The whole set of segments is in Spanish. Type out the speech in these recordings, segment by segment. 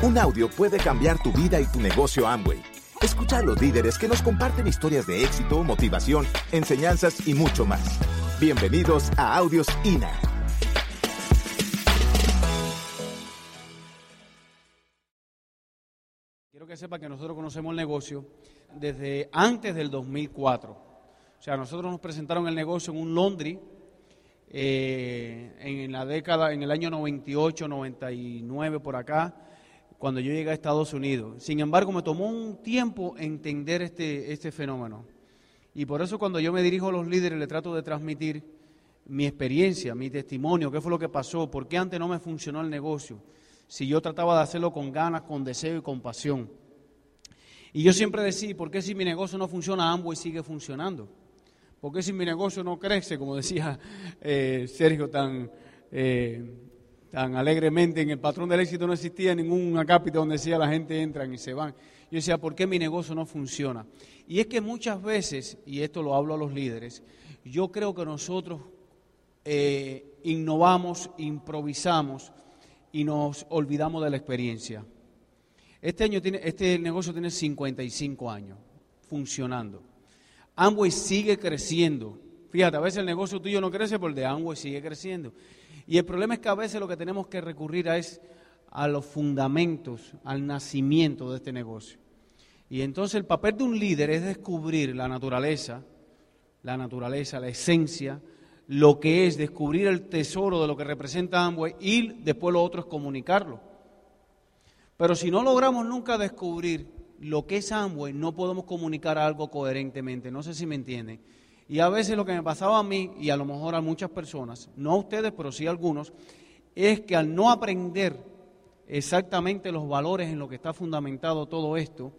Un audio puede cambiar tu vida y tu negocio Amway. Escucha a los líderes que nos comparten historias de éxito, motivación, enseñanzas y mucho más. Bienvenidos a Audios INA. Quiero que sepa que nosotros conocemos el negocio desde antes del 2004. O sea, nosotros nos presentaron el negocio en un laundry eh, en la década, en el año 98, 99 por acá, cuando yo llegué a Estados Unidos. Sin embargo, me tomó un tiempo entender este, este fenómeno. Y por eso cuando yo me dirijo a los líderes, le trato de transmitir mi experiencia, mi testimonio, qué fue lo que pasó, por qué antes no me funcionó el negocio, si yo trataba de hacerlo con ganas, con deseo y con pasión. Y yo siempre decía, ¿por qué si mi negocio no funciona, y sigue funcionando? ¿Por qué si mi negocio no crece, como decía eh, Sergio tan, eh, tan alegremente, en el patrón del éxito no existía ningún acápite donde decía la gente entran y se van? Yo decía, ¿por qué mi negocio no funciona? Y es que muchas veces, y esto lo hablo a los líderes, yo creo que nosotros eh, innovamos, improvisamos, y nos olvidamos de la experiencia. Este, año tiene, este negocio tiene 55 años funcionando. Amway sigue creciendo. Fíjate, a veces el negocio tuyo no crece, pero el de Amway sigue creciendo. Y el problema es que a veces lo que tenemos que recurrir a es a los fundamentos, al nacimiento de este negocio. Y entonces el papel de un líder es descubrir la naturaleza, la naturaleza, la esencia, lo que es descubrir el tesoro de lo que representa Amway y después lo otro es comunicarlo. Pero si no logramos nunca descubrir lo que es Amway, no podemos comunicar algo coherentemente. No sé si me entienden. Y a veces lo que me pasaba a mí y a lo mejor a muchas personas, no a ustedes, pero sí a algunos, es que al no aprender exactamente los valores en lo que está fundamentado todo esto,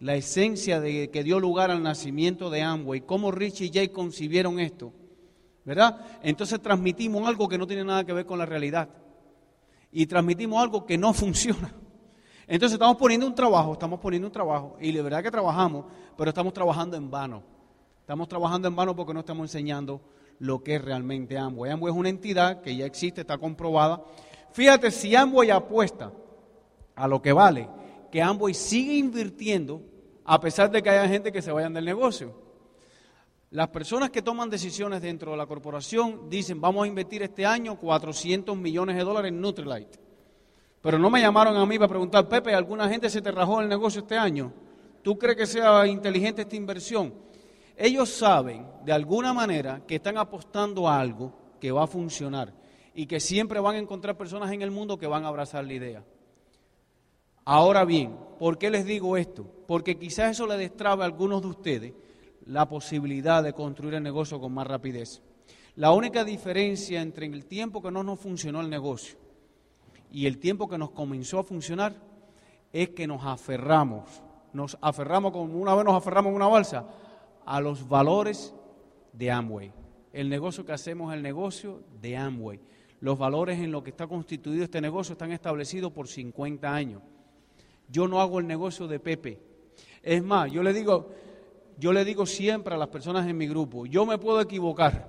la esencia de que dio lugar al nacimiento de Amway, cómo Rich y Jay concibieron esto, ¿verdad? Entonces transmitimos algo que no tiene nada que ver con la realidad. Y transmitimos algo que no funciona. Entonces estamos poniendo un trabajo, estamos poniendo un trabajo, y de verdad que trabajamos, pero estamos trabajando en vano. Estamos trabajando en vano porque no estamos enseñando lo que es realmente Amway. Amway es una entidad que ya existe, está comprobada. Fíjate, si Amway apuesta a lo que vale, que Amway sigue invirtiendo a pesar de que haya gente que se vayan del negocio. Las personas que toman decisiones dentro de la corporación dicen, vamos a invertir este año 400 millones de dólares en Nutrilite. Pero no me llamaron a mí para preguntar, Pepe, ¿alguna gente se te rajó el negocio este año? ¿Tú crees que sea inteligente esta inversión? Ellos saben, de alguna manera, que están apostando a algo que va a funcionar y que siempre van a encontrar personas en el mundo que van a abrazar la idea. Ahora bien, ¿por qué les digo esto? Porque quizás eso le destrabe a algunos de ustedes la posibilidad de construir el negocio con más rapidez. La única diferencia entre el tiempo que no nos funcionó el negocio y el tiempo que nos comenzó a funcionar es que nos aferramos, nos aferramos como una vez nos aferramos en una balsa a los valores de Amway. El negocio que hacemos es el negocio de Amway. Los valores en lo que está constituido este negocio están establecidos por 50 años. Yo no hago el negocio de Pepe. Es más, yo le digo, yo le digo siempre a las personas en mi grupo, yo me puedo equivocar,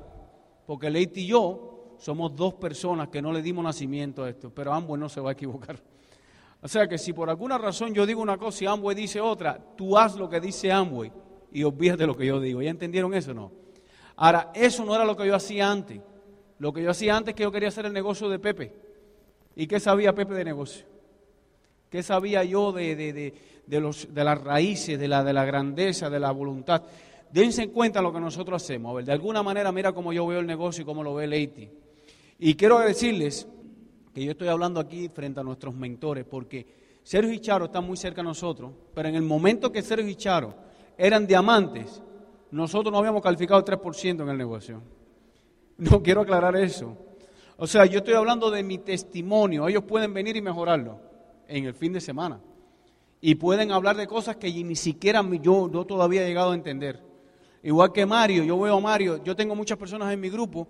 porque Leite y yo somos dos personas que no le dimos nacimiento a esto, pero Amway no se va a equivocar. O sea que si por alguna razón yo digo una cosa y Amway dice otra, tú haz lo que dice Amway y olvídate lo que yo digo. ¿Ya entendieron eso o no? Ahora, eso no era lo que yo hacía antes. Lo que yo hacía antes es que yo quería hacer el negocio de Pepe. ¿Y qué sabía Pepe de negocio? ¿Qué sabía yo de, de, de, los, de las raíces, de la, de la grandeza, de la voluntad? Dense en cuenta lo que nosotros hacemos. A ver, de alguna manera, mira cómo yo veo el negocio y cómo lo ve Leiti. Y quiero decirles que yo estoy hablando aquí frente a nuestros mentores, porque Sergio y Charo están muy cerca de nosotros, pero en el momento que Sergio y Charo eran diamantes, nosotros no habíamos calificado el 3% en el negocio. No quiero aclarar eso. O sea, yo estoy hablando de mi testimonio. Ellos pueden venir y mejorarlo en el fin de semana. Y pueden hablar de cosas que ni siquiera yo, yo todavía he llegado a entender. Igual que Mario, yo veo a Mario, yo tengo muchas personas en mi grupo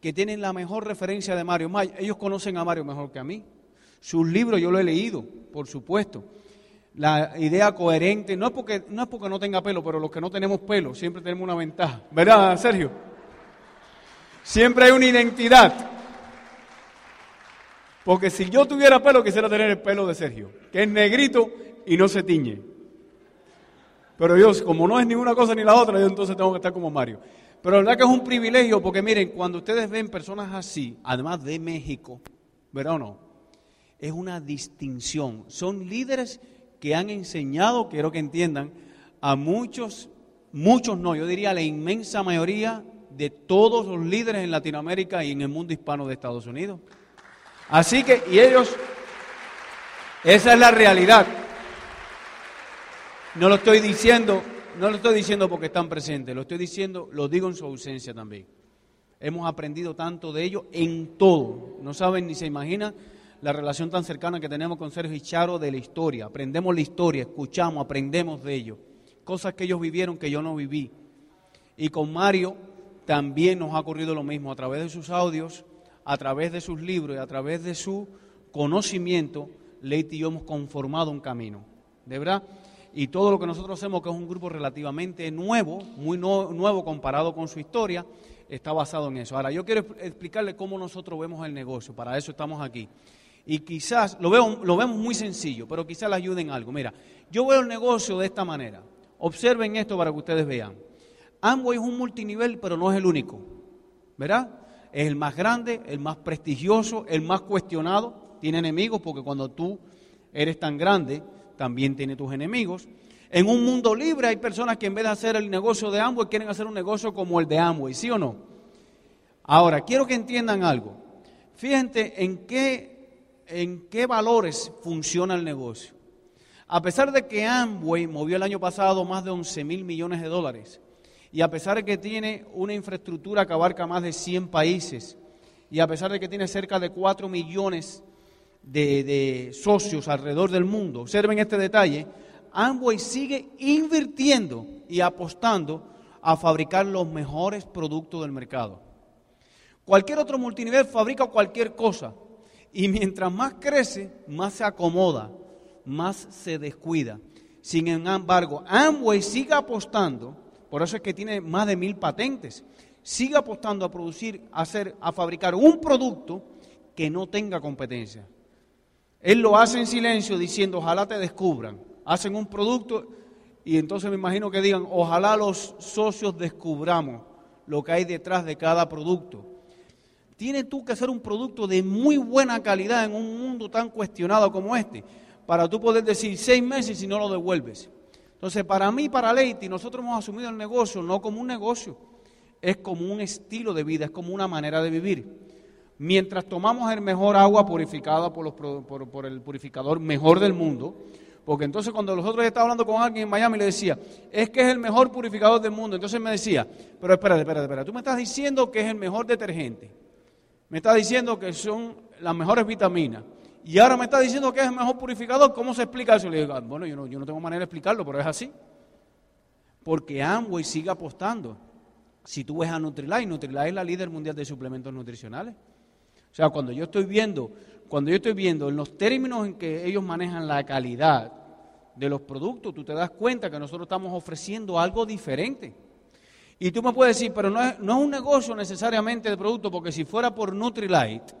que tienen la mejor referencia de Mario. Ellos conocen a Mario mejor que a mí. Sus libros yo lo he leído, por supuesto. La idea coherente, no es porque no, es porque no tenga pelo, pero los que no tenemos pelo siempre tenemos una ventaja. ¿Verdad, Sergio? Siempre hay una identidad. Porque si yo tuviera pelo, quisiera tener el pelo de Sergio, que es negrito y no se tiñe. Pero yo, como no es ni una cosa ni la otra, yo entonces tengo que estar como Mario. Pero la verdad que es un privilegio, porque miren, cuando ustedes ven personas así, además de México, ¿verdad o no? Es una distinción. Son líderes que han enseñado, quiero que entiendan, a muchos, muchos no, yo diría la inmensa mayoría de todos los líderes en Latinoamérica y en el mundo hispano de Estados Unidos. Así que, y ellos, esa es la realidad. No lo estoy diciendo, no lo estoy diciendo porque están presentes, lo estoy diciendo, lo digo en su ausencia también. Hemos aprendido tanto de ellos en todo. No saben ni se imaginan la relación tan cercana que tenemos con Sergio y Charo de la historia. Aprendemos la historia, escuchamos, aprendemos de ellos. Cosas que ellos vivieron que yo no viví. Y con Mario también nos ha ocurrido lo mismo. A través de sus audios, a través de sus libros y a través de su conocimiento, Leite y yo hemos conformado un camino. ¿De verdad? Y todo lo que nosotros hacemos, que es un grupo relativamente nuevo, muy nuevo comparado con su historia, está basado en eso. Ahora, yo quiero explicarle cómo nosotros vemos el negocio. Para eso estamos aquí y quizás lo, veo, lo vemos muy sencillo, pero quizás le ayuden algo. Mira, yo veo el negocio de esta manera. Observen esto para que ustedes vean. Amway es un multinivel, pero no es el único. ¿Verdad? Es el más grande, el más prestigioso, el más cuestionado. Tiene enemigos porque cuando tú eres tan grande, también tiene tus enemigos. En un mundo libre hay personas que en vez de hacer el negocio de Amway quieren hacer un negocio como el de Amway, ¿sí o no? Ahora, quiero que entiendan algo. Fíjense en qué en qué valores funciona el negocio. A pesar de que Amway movió el año pasado más de 11 mil millones de dólares, y a pesar de que tiene una infraestructura que abarca más de 100 países, y a pesar de que tiene cerca de 4 millones de, de socios alrededor del mundo, observen este detalle, Amway sigue invirtiendo y apostando a fabricar los mejores productos del mercado. Cualquier otro multinivel fabrica cualquier cosa, y mientras más crece, más se acomoda, más se descuida. Sin embargo, Amway sigue apostando, por eso es que tiene más de mil patentes, sigue apostando a producir, a, hacer, a fabricar un producto que no tenga competencia. Él lo hace en silencio diciendo, ojalá te descubran. Hacen un producto y entonces me imagino que digan, ojalá los socios descubramos lo que hay detrás de cada producto. Tienes tú que hacer un producto de muy buena calidad en un mundo tan cuestionado como este, para tú poder decir seis meses y no lo devuelves. Entonces, para mí, para Leite, nosotros hemos asumido el negocio no como un negocio, es como un estilo de vida, es como una manera de vivir. Mientras tomamos el mejor agua purificada por, por, el purificador mejor del mundo, porque entonces cuando nosotros estaba hablando con alguien en Miami le decía, es que es el mejor purificador del mundo. Entonces me decía, pero espérate, espérate, espérate, tú me estás diciendo que es el mejor detergente me está diciendo que son las mejores vitaminas. Y ahora me está diciendo que es el mejor purificador. ¿Cómo se explica eso? Le digo, ah, bueno, yo no, yo no tengo manera de explicarlo, pero es así. Porque Amway sigue apostando. Si tú ves a Nutrilite, Nutrilite es la líder mundial de suplementos nutricionales. O sea, cuando yo estoy viendo, cuando yo estoy viendo en los términos en que ellos manejan la calidad de los productos, tú te das cuenta que nosotros estamos ofreciendo algo diferente. Y tú me puedes decir, pero no es, no es un negocio necesariamente de producto, porque si fuera por Nutrilite,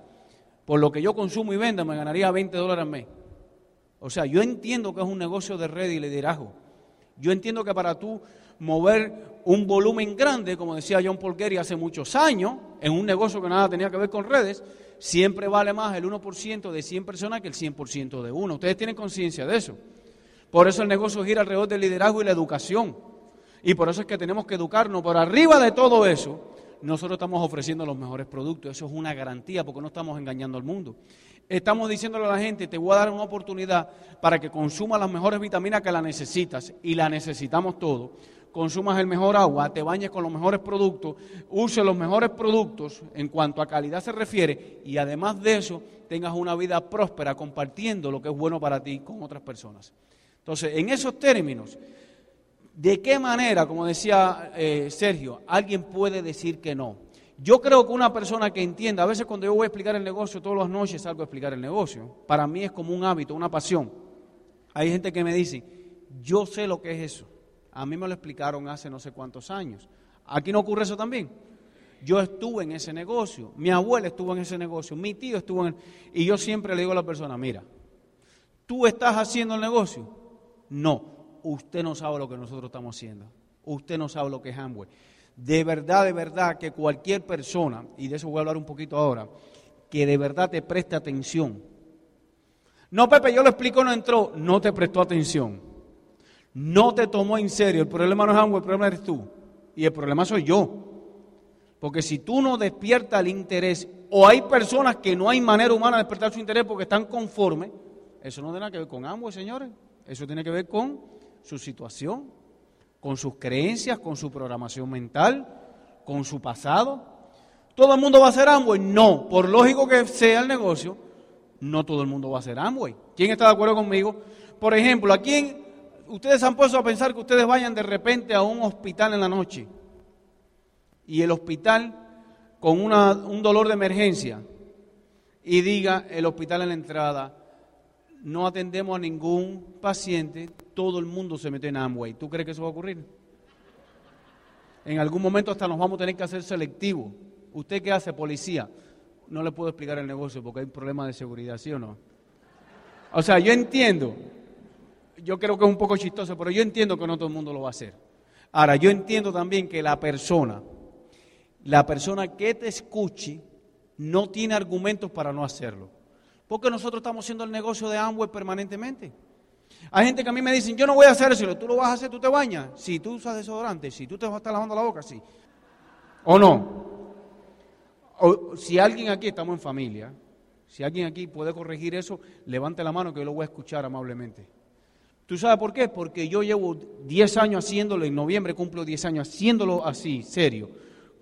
por lo que yo consumo y vendo, me ganaría 20 dólares al mes. O sea, yo entiendo que es un negocio de red y liderazgo. Yo entiendo que para tú mover un volumen grande, como decía John Paul hace muchos años, en un negocio que nada tenía que ver con redes, siempre vale más el 1% de 100 personas que el 100% de uno. Ustedes tienen conciencia de eso. Por eso el negocio gira alrededor del liderazgo y la educación. Y por eso es que tenemos que educarnos. Por arriba de todo eso, nosotros estamos ofreciendo los mejores productos. Eso es una garantía porque no estamos engañando al mundo. Estamos diciéndole a la gente, te voy a dar una oportunidad para que consumas las mejores vitaminas que la necesitas y la necesitamos todos. Consumas el mejor agua, te bañes con los mejores productos, uses los mejores productos en cuanto a calidad se refiere y además de eso tengas una vida próspera compartiendo lo que es bueno para ti con otras personas. Entonces, en esos términos, ¿De qué manera, como decía eh, Sergio, alguien puede decir que no? Yo creo que una persona que entienda, a veces cuando yo voy a explicar el negocio, todas las noches salgo a explicar el negocio. Para mí es como un hábito, una pasión. Hay gente que me dice, yo sé lo que es eso. A mí me lo explicaron hace no sé cuántos años. Aquí no ocurre eso también. Yo estuve en ese negocio, mi abuela estuvo en ese negocio, mi tío estuvo en... Y yo siempre le digo a la persona, mira, ¿tú estás haciendo el negocio? No, usted no sabe lo que nosotros estamos haciendo. Usted no sabe lo que es Amway. De verdad, de verdad, que cualquier persona, y de eso voy a hablar un poquito ahora, que de verdad te preste atención. No, Pepe, yo lo explico, no entró, no te prestó atención. No te tomó en serio. El problema no es Amway, el problema eres tú. Y el problema soy yo. Porque si tú no despiertas el interés, o hay personas que no hay manera humana de despertar su interés porque están conformes, eso no tiene nada que ver con ambos, señores. Eso tiene que ver con su situación, con sus creencias, con su programación mental, con su pasado. ¿Todo el mundo va a ser Amway? No. Por lógico que sea el negocio, no todo el mundo va a ser Amway. ¿Quién está de acuerdo conmigo? Por ejemplo, ¿a quién ustedes han puesto a pensar que ustedes vayan de repente a un hospital en la noche? y el hospital con un dolor de emergencia y diga el hospital en la entrada, no atendemos a ningún paciente, todo el mundo se mete en Amway. ¿Tú crees que eso va a ocurrir? En algún momento hasta nos vamos a tener que hacer selectivo. ¿Usted qué hace, policía? No le puedo explicar el negocio porque hay problemas de seguridad, ¿sí o no? O sea, yo entiendo, yo creo que es un poco chistoso, pero yo entiendo que no todo el mundo lo va a hacer. Ahora, yo entiendo también que la persona la persona que te escuche no tiene argumentos para no hacerlo. Porque nosotros estamos haciendo el negocio de Amway permanentemente. Hay gente que a mí me dicen, yo no voy a hacer eso, tú lo vas a hacer, tú te bañas. Si tú usas desodorante, si tú te vas a estar lavando la boca, sí. ¿O no? Si alguien aquí, estamos en familia, si alguien aquí puede corregir eso, levante la mano que yo lo voy a escuchar amablemente. ¿Tú sabes por qué? Porque yo llevo 10 años haciéndolo, en noviembre cumplo 10 años haciéndolo así, serio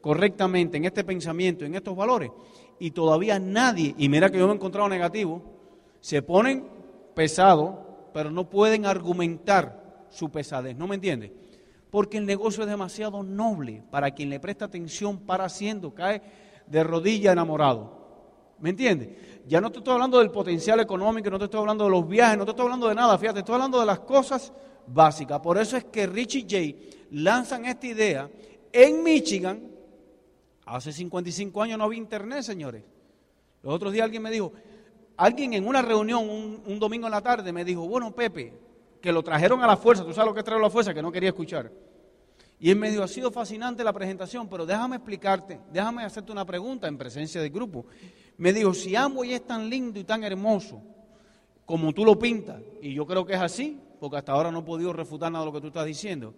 correctamente en este pensamiento, en estos valores, y todavía nadie, y mira que yo me he encontrado negativo, se ponen pesados, pero no pueden argumentar su pesadez, ¿no me entiendes? Porque el negocio es demasiado noble para quien le presta atención para haciendo, cae de rodilla enamorado. ¿Me entiendes? Ya no te estoy hablando del potencial económico, no te estoy hablando de los viajes, no te estoy hablando de nada, fíjate, estoy hablando de las cosas básicas. Por eso es que Richie J lanzan esta idea en Michigan, Hace 55 años no había internet, señores. Los otros días alguien me dijo, alguien en una reunión un, domingo en la tarde me dijo, bueno, Pepe, que lo trajeron a la fuerza, tú sabes lo que traer a la fuerza, que no quería escuchar. Y él me dijo, ha sido fascinante la presentación, pero déjame explicarte, déjame hacerte una pregunta en presencia del grupo. Me dijo, si Amway es tan lindo y tan hermoso como tú lo pintas, y yo creo que es así, porque hasta ahora no he podido refutar nada de lo que tú estás diciendo,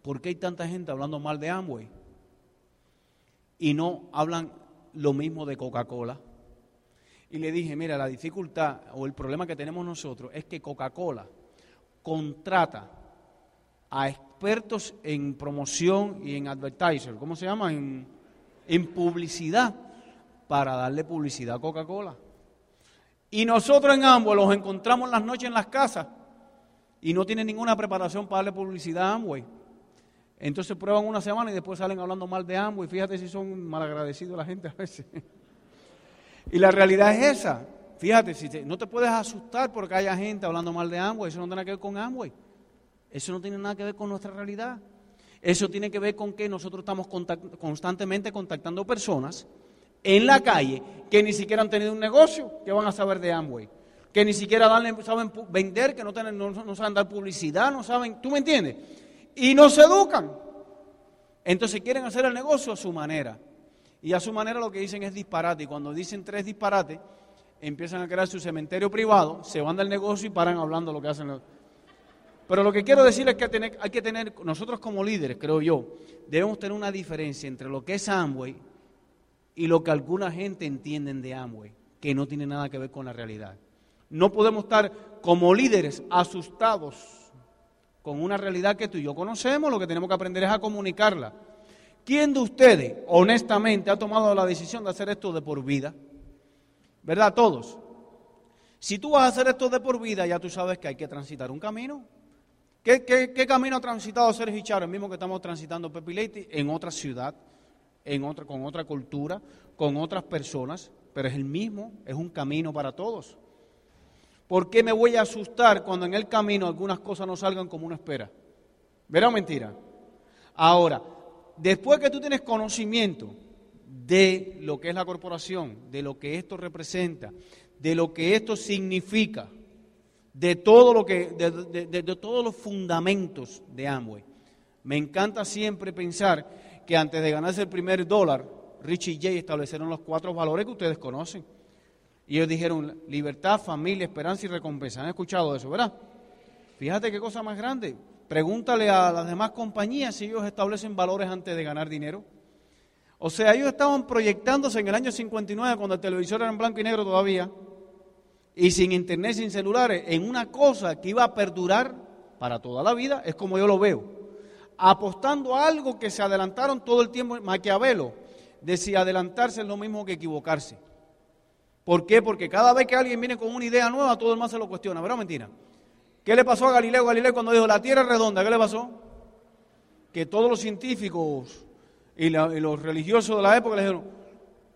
¿por qué hay tanta gente hablando mal de Amway? Y no hablan lo mismo de Coca-Cola. Y le dije, mira, la dificultad o el problema que tenemos nosotros es que Coca-Cola contrata a expertos en promoción y en advertiser, ¿cómo se llama? En, en publicidad, para darle publicidad a Coca-Cola. Y nosotros en ambos los encontramos las noches en las casas y no tienen ninguna preparación para darle publicidad a Amway. Entonces prueban una semana y después salen hablando mal de ambos y fíjate si son malagradecidos la gente a veces. y la realidad es esa. Fíjate, si no te puedes asustar porque haya gente hablando mal de Amway, eso no tiene nada que ver con Amway. Eso no tiene nada que ver con nuestra realidad. Eso tiene que ver con que nosotros estamos constantemente contactando personas en la calle que ni siquiera han tenido un negocio, que van a saber de Amway. Que ni siquiera saben vender, que no, no saben dar publicidad, no saben, ¿tú me entiendes? Y no se educan. Entonces quieren hacer el negocio a su manera. Y a su manera lo que dicen es disparate. Y cuando dicen tres disparates, empiezan a crear su cementerio privado, se van del negocio y paran hablando lo que hacen. Pero lo que quiero decir es que hay que tener, nosotros como líderes, creo yo, debemos tener una diferencia entre lo que es Amway y lo que alguna gente entienden de Amway, que no tiene nada que ver con la realidad. No podemos estar como líderes asustados con una realidad que tú y yo conocemos, lo que tenemos que aprender es a comunicarla. ¿Quién de ustedes, honestamente, ha tomado la decisión de hacer esto de por vida? ¿Verdad? Todos. Si tú vas a hacer esto de por vida, ya tú sabes que hay que transitar un camino. ¿Qué, camino ha transitado Sergio Charo, el mismo que estamos transitando Pepe Leite, en otra ciudad, en otra, con otra cultura, con otras personas? Pero es el mismo, es un camino para todos. ¿Por qué me voy a asustar cuando en el camino algunas cosas no salgan como uno espera? ¿Verdad o mentira? Ahora, después que tú tienes conocimiento de lo que es la corporación, de lo que esto representa, de lo que esto significa, de todo lo que, de, todos los fundamentos de Amway. Me encanta siempre pensar que antes de ganarse el primer dólar, Richie y Jay establecieron los cuatro valores que ustedes conocen. Y ellos dijeron libertad, familia, esperanza y recompensa. ¿Han escuchado eso, verdad? Fíjate qué cosa más grande. Pregúntale a las demás compañías si ellos establecen valores antes de ganar dinero. O sea, ellos estaban proyectándose en el año 59, cuando el televisor era en blanco y negro todavía, y sin internet, sin celulares, en una cosa que iba a perdurar para toda la vida, es como yo lo veo. Apostando a algo que se adelantaron todo el tiempo. Maquiavelo decía adelantarse es lo mismo que equivocarse. ¿Por qué? Porque cada vez que alguien viene con una idea nueva, todo el mundo se lo cuestiona. ¿Verdad mentira? ¿Qué le pasó a Galileo Galileo cuando dijo la Tierra es redonda? ¿Qué le pasó? Que todos los científicos y, los religiosos de la época le dijeron,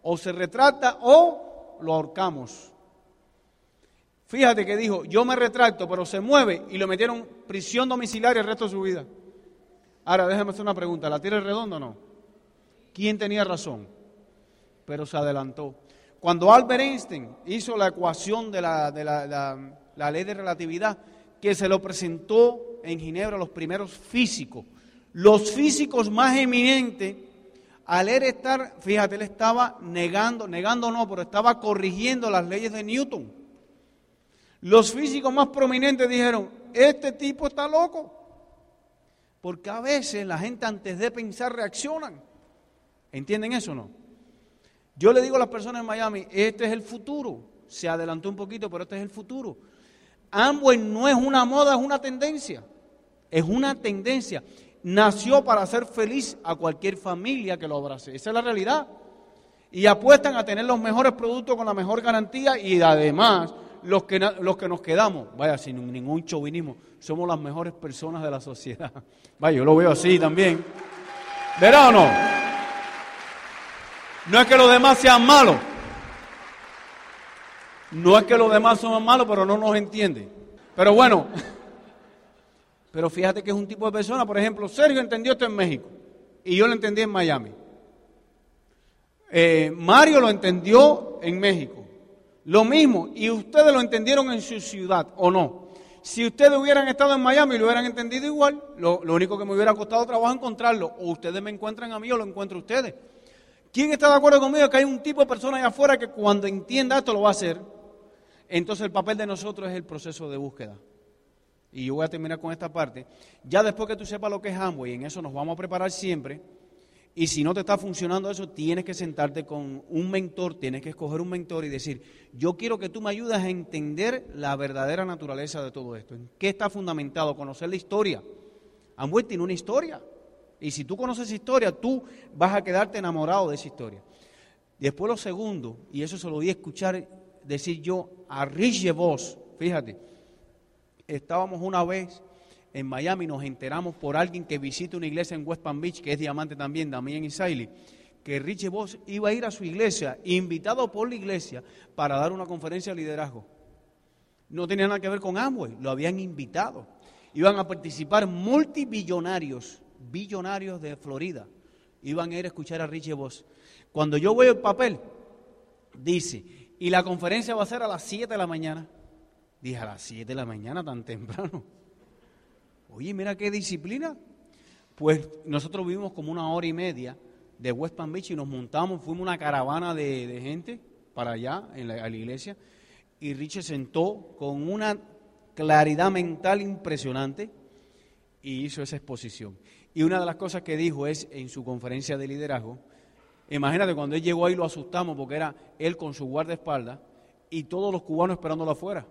o se retrata o lo ahorcamos. Fíjate que dijo, yo me retracto, pero se mueve y lo metieron prisión domiciliaria el resto de su vida. Ahora, déjame hacer una pregunta, ¿la Tierra es redonda o no? ¿Quién tenía razón? Pero se adelantó. Cuando Albert Einstein hizo la ecuación de la, de la ley de relatividad, que se lo presentó en Ginebra a los primeros físicos. Los físicos más eminentes, al él estar, fíjate, él estaba negando, negando no, pero estaba corrigiendo las leyes de Newton. Los físicos más prominentes dijeron, este tipo está loco. Porque a veces la gente antes de pensar reaccionan. ¿Entienden eso o no? Yo le digo a las personas en Miami, este es el futuro. Se adelantó un poquito, pero este es el futuro. Amway no es una moda, es una tendencia. Es una tendencia. Nació para hacer feliz a cualquier familia que lo abrace. Esa es la realidad. Y apuestan a tener los mejores productos con la mejor garantía y además los que, los que nos quedamos, vaya, sin ningún chauvinismo, somos las mejores personas de la sociedad. Vaya, yo lo veo así también. ¿Verá o no? No es que los demás sean malos. No es que los demás son malos, pero no nos entiende. Pero bueno, pero fíjate que es un tipo de persona, por ejemplo, Sergio entendió esto en México y yo lo entendí en Miami. Eh, Mario lo entendió en México. Lo mismo, y ustedes lo entendieron en su ciudad, ¿o no? Si ustedes hubieran estado en Miami lo hubieran entendido igual, lo, lo único que me hubiera costado trabajo encontrarlo, o ustedes me encuentran a mí o lo encuentro ustedes. ¿Quién está de acuerdo conmigo que hay un tipo de persona allá afuera que cuando entienda esto lo va a hacer? Entonces el papel de nosotros es el proceso de búsqueda. Y yo voy a terminar con esta parte. Ya después que tú sepas lo que es Amway, en eso nos vamos a preparar siempre. Y si no te está funcionando eso, tienes que sentarte con un mentor, tienes que escoger un mentor y decir, yo quiero que tú me ayudes a entender la verdadera naturaleza de todo esto. ¿En qué está fundamentado? Conocer la historia. Amway tiene una historia. Y si tú conoces esa historia, tú vas a quedarte enamorado de esa historia. Después lo segundo, y eso se lo di a escuchar decir yo a Rich Vos, fíjate, estábamos una vez en Miami, nos enteramos por alguien que visita una iglesia en West Palm Beach, que es diamante también, Damien Isaili, que Richie Voss iba a ir a su iglesia, invitado por la iglesia, para dar una conferencia de liderazgo. No tenía nada que ver con Amway, lo habían invitado. Iban a participar multibillonarios, billonarios de Florida. Iban a ir a escuchar a Richie Voss. Cuando yo veo el papel, dice, y la conferencia va a ser a las 7 de la mañana. Dije, a las 7 de la mañana, tan temprano. Oye, mira qué disciplina. Pues nosotros vivimos como una hora y media de West Palm Beach y nos montamos, fuimos una caravana de, gente para allá, en la, iglesia, y Richie sentó con una claridad mental impresionante y hizo esa exposición. Y una de las cosas que dijo es en su conferencia de liderazgo, Imagínate, cuando él llegó ahí lo asustamos porque era él con su guardaespaldas y todos los cubanos esperándolo afuera.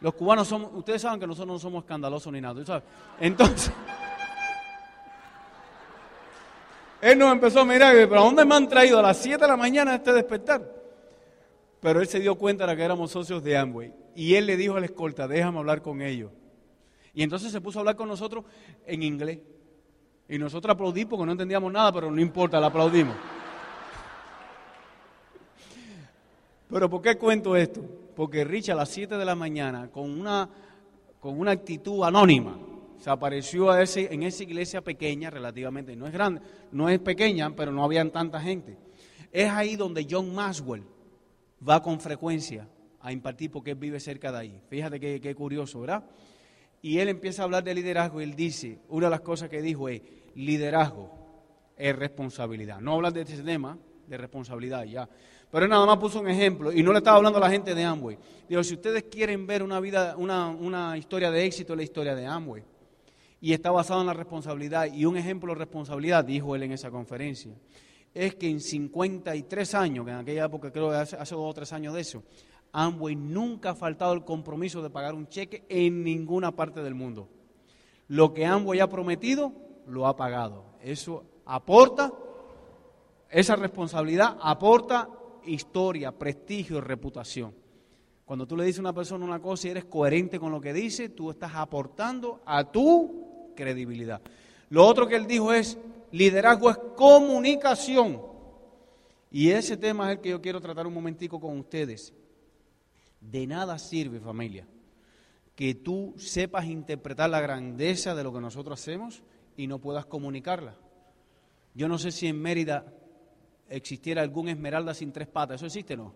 Los cubanos somos, ustedes saben que nosotros no somos escandalosos ni nada, ¿sabes? Entonces, él nos empezó a mirar, pero ¿a dónde me han traído a las 7 de la mañana este despertar? Pero él se dio cuenta de que éramos socios de Amway. Y él le dijo a la escolta, déjame hablar con ellos. Y entonces se puso a hablar con nosotros en inglés. Y nosotros aplaudimos porque no entendíamos nada, pero no importa, le aplaudimos. Pero ¿por qué cuento esto? Porque Rich a las 7 de la mañana, con una, con una actitud anónima, se apareció a ese, en esa iglesia pequeña, relativamente, no es grande, no es pequeña, pero no habían tanta gente. Es ahí donde John Maxwell va con frecuencia a impartir porque él vive cerca de ahí. Fíjate qué, qué curioso, ¿verdad? Y él empieza a hablar de liderazgo y él dice, una de las cosas que dijo es, liderazgo es responsabilidad. No hablar de ese tema, de responsabilidad ya. Pero él nada más puso un ejemplo y no le estaba hablando a la gente de Amway. Digo, si ustedes quieren ver una vida, una, una historia de éxito, es la historia de Amway. Y está basado en la responsabilidad. Y un ejemplo de responsabilidad, dijo él en esa conferencia, es que en 53 años, que en aquella época creo que hace, hace dos o tres años de eso, Amway nunca ha faltado el compromiso de pagar un cheque en ninguna parte del mundo. Lo que Amway ha prometido, lo ha pagado. Eso aporta, esa responsabilidad aporta historia, prestigio, reputación. Cuando tú le dices a una persona una cosa y eres coherente con lo que dice, tú estás aportando a tu credibilidad. Lo otro que él dijo es, liderazgo es comunicación. Y ese tema es el que yo quiero tratar un momentico con ustedes. De nada sirve, familia, que tú sepas interpretar la grandeza de lo que nosotros hacemos y no puedas comunicarla. Yo no sé si en Mérida existiera algún esmeralda sin tres patas. ¿Eso existe no?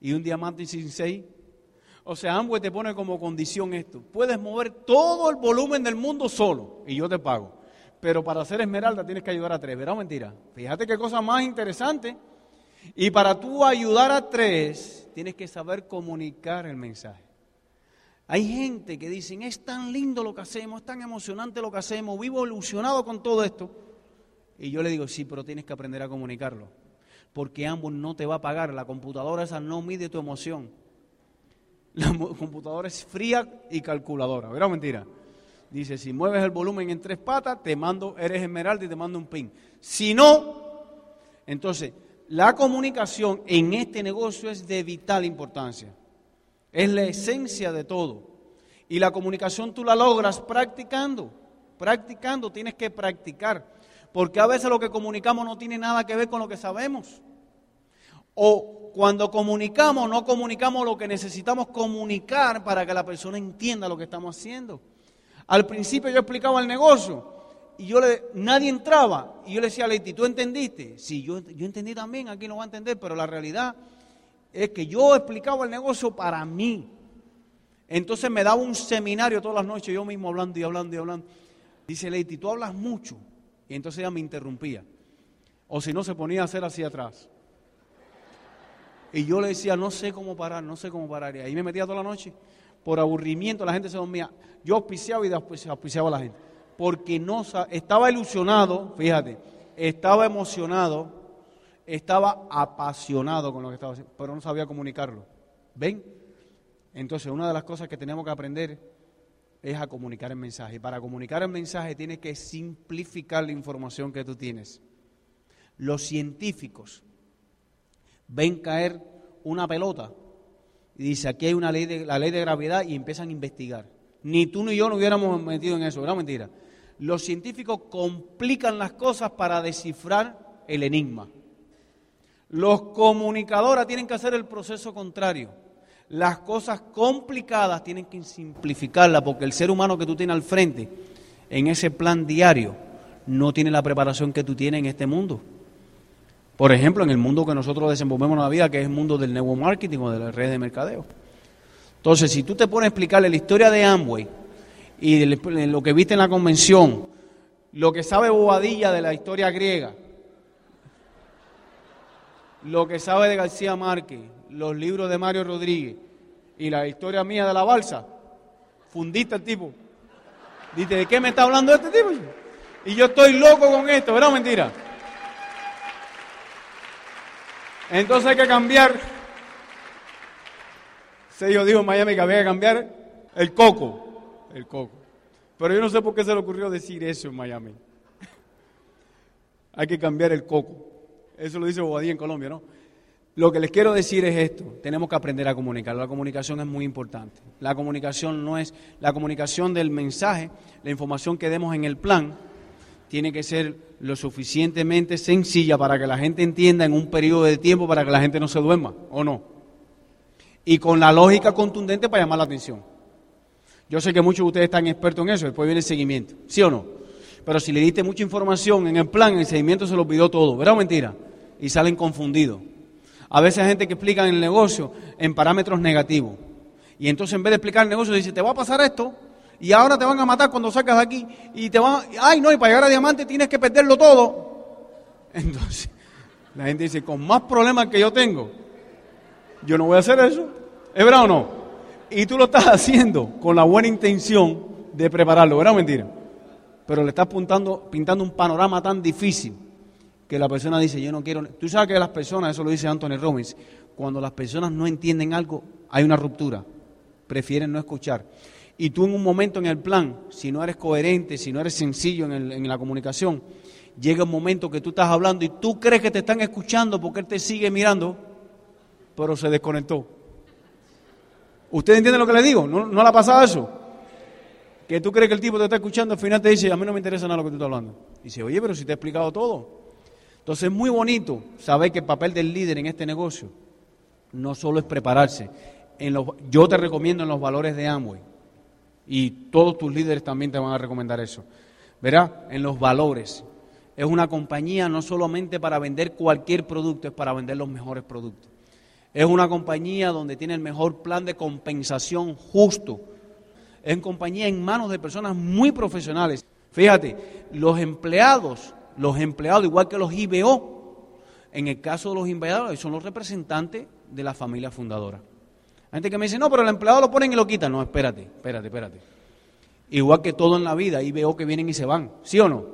Y un diamante sin seis. O sea, Amway te pone como condición esto. Puedes mover todo el volumen del mundo solo y yo te pago. Pero para hacer esmeralda tienes que ayudar a tres. ¿Verdad o mentira? Fíjate qué cosa más interesante. Y para tú ayudar a tres, tienes que saber comunicar el mensaje. Hay gente que dicen, es tan lindo lo que hacemos, es tan emocionante lo que hacemos, vivo ilusionado con todo esto. Y yo le digo, sí, pero tienes que aprender a comunicarlo. Porque ambos no te va a pagar. La computadora esa no mide tu emoción. La computadora es fría y calculadora. ¿Verdad mentira? Dice, si mueves el volumen en tres patas, te mando, eres esmeralda y te mando un pin. Si no, entonces, la comunicación en este negocio es de vital importancia. Es la esencia de todo. Y la comunicación tú la logras practicando. Practicando, tienes que practicar porque a veces lo que comunicamos no tiene nada que ver con lo que sabemos. O cuando comunicamos, no comunicamos lo que necesitamos comunicar para que la persona entienda lo que estamos haciendo. Al principio yo explicaba el negocio y yo le, nadie entraba y yo le decía a ¿tú entendiste? Sí, yo, yo entendí también, aquí no va a entender, pero la realidad es que yo explicaba el negocio para mí. Entonces me daba un seminario todas las noches, yo mismo hablando y hablando y hablando. Dice Leti, tú hablas mucho. Y entonces ella me interrumpía. O si no, se ponía a hacer hacia atrás. Y yo le decía, no sé cómo parar, no sé cómo parar. Y ahí me metía toda la noche. Por aburrimiento, la gente se dormía. Yo auspiciaba y auspiciaba a la gente. Porque no estaba ilusionado, fíjate, estaba emocionado, estaba apasionado con lo que estaba haciendo, pero no sabía comunicarlo. ¿Ven? Entonces, una de las cosas que tenemos que aprender es a comunicar el mensaje. Para comunicar el mensaje tienes que simplificar la información que tú tienes. Los científicos ven caer una pelota y dice aquí hay una ley de la ley de gravedad y empiezan a investigar. Ni tú ni yo nos hubiéramos metido en eso, ¿verdad? Mentira. Los científicos complican las cosas para descifrar el enigma. Los comunicadores tienen que hacer el proceso contrario las cosas complicadas tienen que simplificarlas porque el ser humano que tú tienes al frente en ese plan diario no tiene la preparación que tú tienes en este mundo. Por ejemplo, en el mundo que nosotros desenvolvemos en la vida, que es el mundo del nuevo marketing o de las redes de mercadeo. Entonces, si tú te pones a explicarle la historia de Amway y lo que viste en la convención, lo que sabe Bobadilla de la historia griega, lo que sabe de García Márquez, los libros de Mario Rodríguez y la historia mía de la balsa, fundiste el tipo. Dice, ¿de qué me está hablando este tipo? Y yo estoy loco con esto, ¿verdad mentira? Entonces hay que cambiar. Se dijo, dijo Miami que había que cambiar el coco. El coco. Pero yo no sé por qué se le ocurrió decir eso en Miami. hay que cambiar el coco. Eso lo dice Bobadilla en Colombia, ¿no? Lo que les quiero decir es esto, tenemos que aprender a comunicar. La comunicación es muy importante. La comunicación no es la comunicación del mensaje, la información que demos en el plan tiene que ser lo suficientemente sencilla para que la gente entienda en un periodo de tiempo para que la gente no se duerma, ¿o no? Y con la lógica contundente para llamar la atención. Yo sé que muchos de ustedes están expertos en eso, después viene el seguimiento, ¿sí o no? Pero si le diste mucha información en el plan, el seguimiento se lo olvidó todo, ¿verdad o mentira? Y salen confundidos. A veces hay gente que explica el negocio en parámetros negativos. Y entonces en vez de explicar el negocio, dice, te va a pasar esto, y ahora te van a matar cuando sacas de aquí, y te van, ay no, y para llegar a diamante tienes que perderlo todo. Entonces, la gente dice, con más problemas que yo tengo, yo no voy a hacer eso. ¿Es verdad o no? Y tú lo estás haciendo con la buena intención de prepararlo, ¿verdad o mentira? Pero le estás pintando, un panorama tan difícil que la persona dice, yo no quiero... Tú sabes que las personas, eso lo dice Anthony Robbins, cuando las personas no entienden algo, hay una ruptura, prefieren no escuchar. Y tú en un momento en el plan, si no eres coherente, si no eres sencillo en, en la comunicación, llega un momento que tú estás hablando y tú crees que te están escuchando porque él te sigue mirando, pero se desconectó. ¿Usted entiende lo que le digo? ¿No, no le ha pasado eso? Que tú crees que el tipo te está escuchando, al final te dice, a mí no me interesa nada lo que tú estás hablando. Y dice, oye, pero si te he explicado todo. Entonces es muy bonito saber que el papel del líder en este negocio no solo es prepararse. En los, yo te recomiendo en los valores de Amway y todos tus líderes también te van a recomendar eso. Verá, en los valores. Es una compañía no solamente para vender cualquier producto, es para vender los mejores productos. Es una compañía donde tiene el mejor plan de compensación justo. Es compañía en manos de personas muy profesionales. Fíjate, los empleados, los empleados, igual que los IBO, en el caso de los empleados, son los representantes de la familia fundadora. Hay gente que me dice, no, pero el empleado lo ponen y lo quitan. No, espérate, espérate, espérate. Igual que todo en la vida, IBO que vienen y se van, ¿sí o no?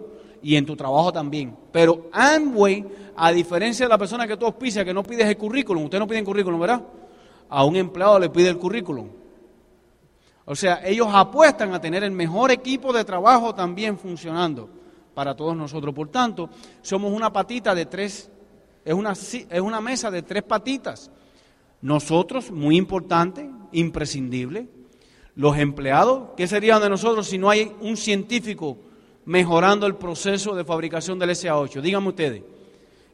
Y en tu trabajo también. Pero Amway a diferencia de la persona que tú auspicias, que no pides el currículum, usted no pide el currículum, ¿verdad? A un empleado le pide el currículum. O sea, ellos apuestan a tener el mejor equipo de trabajo también funcionando para todos nosotros. Por tanto, somos una patita de tres, es una, es una mesa de tres patitas. Nosotros, muy importante, imprescindible. Los empleados, ¿qué serían de nosotros si no hay un científico mejorando el proceso de fabricación del SA8? Díganme ustedes.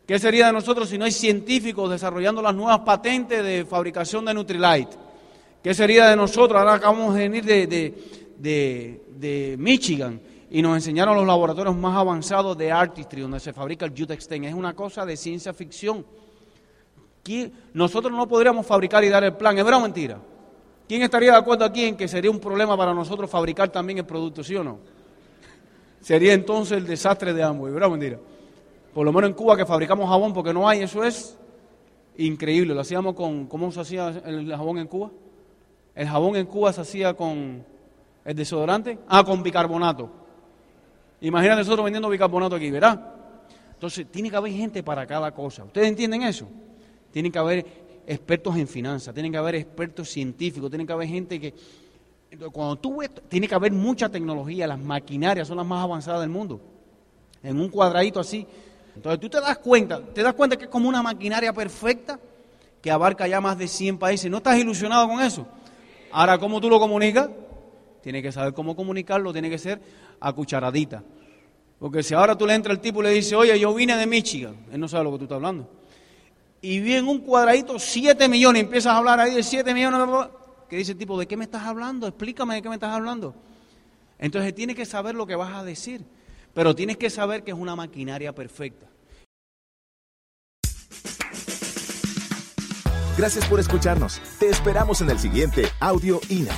¿Qué sería de nosotros si no hay científicos desarrollando las nuevas patentes de fabricación de Nutrilite? ¿Qué sería de nosotros? Ahora acabamos de venir de, Michigan y nos enseñaron los laboratorios más avanzados de Artistry, donde se fabrica el Jutexten. Es una cosa de ciencia ficción. Nosotros no podríamos fabricar y dar el plan. ¿Es verdad o mentira? ¿Quién estaría de acuerdo aquí en que sería un problema para nosotros fabricar también el producto, sí o no? Sería entonces el desastre de ambos, ¿verdad mentira? por lo menos en Cuba que fabricamos jabón porque no hay, eso es increíble. Lo hacíamos con, ¿cómo se hacía el jabón en Cuba? El jabón en Cuba se hacía con el desodorante, ah, con bicarbonato. Imagínate nosotros vendiendo bicarbonato aquí, ¿verdad? Entonces, tiene que haber gente para cada cosa. ¿Ustedes entienden eso? Tiene que haber expertos en finanzas, tienen que haber expertos científicos, tiene que haber gente que... Cuando tú ves, tiene que haber mucha tecnología, las maquinarias son las más avanzadas del mundo. En un cuadradito así, entonces tú te das cuenta, te das cuenta que es como una maquinaria perfecta que abarca ya más de 100 países. ¿No estás ilusionado con eso? Ahora, ¿cómo tú lo comunicas? Tienes que saber cómo comunicarlo, tiene que ser a cucharadita. Porque si ahora tú le entras al tipo y le dices, oye, yo vine de Michigan, él no sabe lo que tú estás hablando. Y vi en un cuadradito 7 millones, empiezas a hablar ahí de 7 millones, que dice el tipo, ¿de qué me estás hablando? Explícame de qué me estás hablando. Entonces tienes que saber lo que vas a decir. Pero tienes que saber que es una maquinaria perfecta. Gracias por escucharnos. Te esperamos en el siguiente Audio INA.